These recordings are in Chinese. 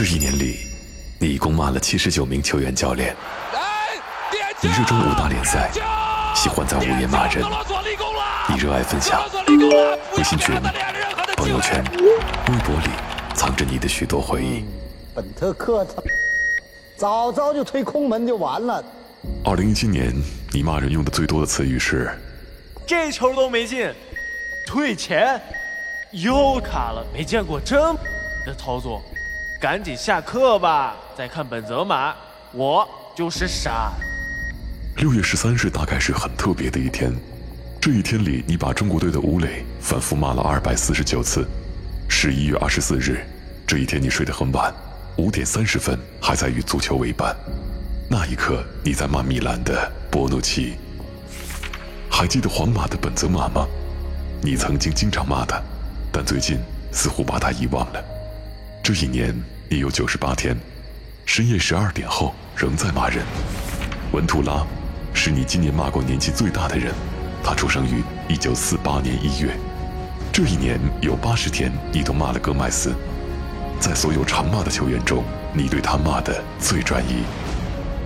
这一年里，你一共骂了七十九名球员、教练。你热衷五大联赛，喜欢在午夜骂人。你热爱分享，微信群、朋友圈、微博里藏着你的许多回忆。本特克他早早就推空门就完了。二零一七年，你骂人用的最多的词语是这球都没进，退钱，又卡了，没见过这么的操作，赶紧下课吧，再看本泽马，我就是傻。六月十三日大概是很特别的一天，这一天里，你把中国队的吴磊反复骂了二百四十九次。十一月二十四日，这一天你睡得很晚，五点三十分还在与足球为伴。那一刻，你在骂米兰的博努奇。还记得皇马的本泽马吗？你曾经经常骂他，但最近似乎把他遗忘了。这一年，你有九十八天，深夜十二点后仍在骂人。文图拉。是你今年骂过年纪最大的人，他出生于一九四八年一月。这一年有八十天，你都骂了戈麦斯。在所有常骂的球员中，你对他骂的最专一。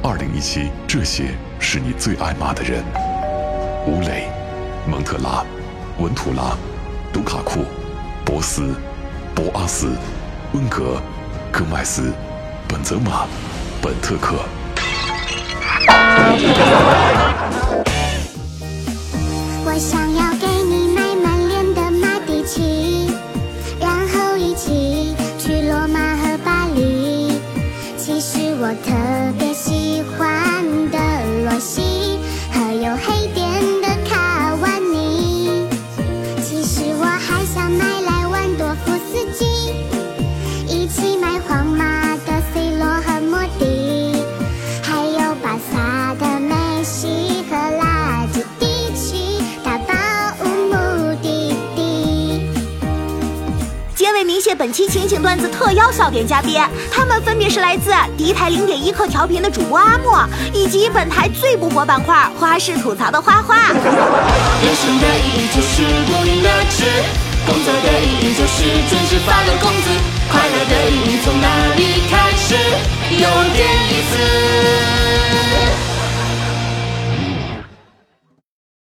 二零一七，这些是你最爱骂的人：吴磊、蒙特拉、文图拉、卢卡库、博斯、博阿斯、温格、戈麦斯、本泽马、本特克。我想要给本期情景段子特邀笑点嘉宾，他们分别是来自敌台零点一刻调频的主播阿莫，以及本台最不火板块花式吐槽的花花。人生的意义就是不停的吃，工作的意义就是准时发了工资，快乐的意义从哪里开始？有点。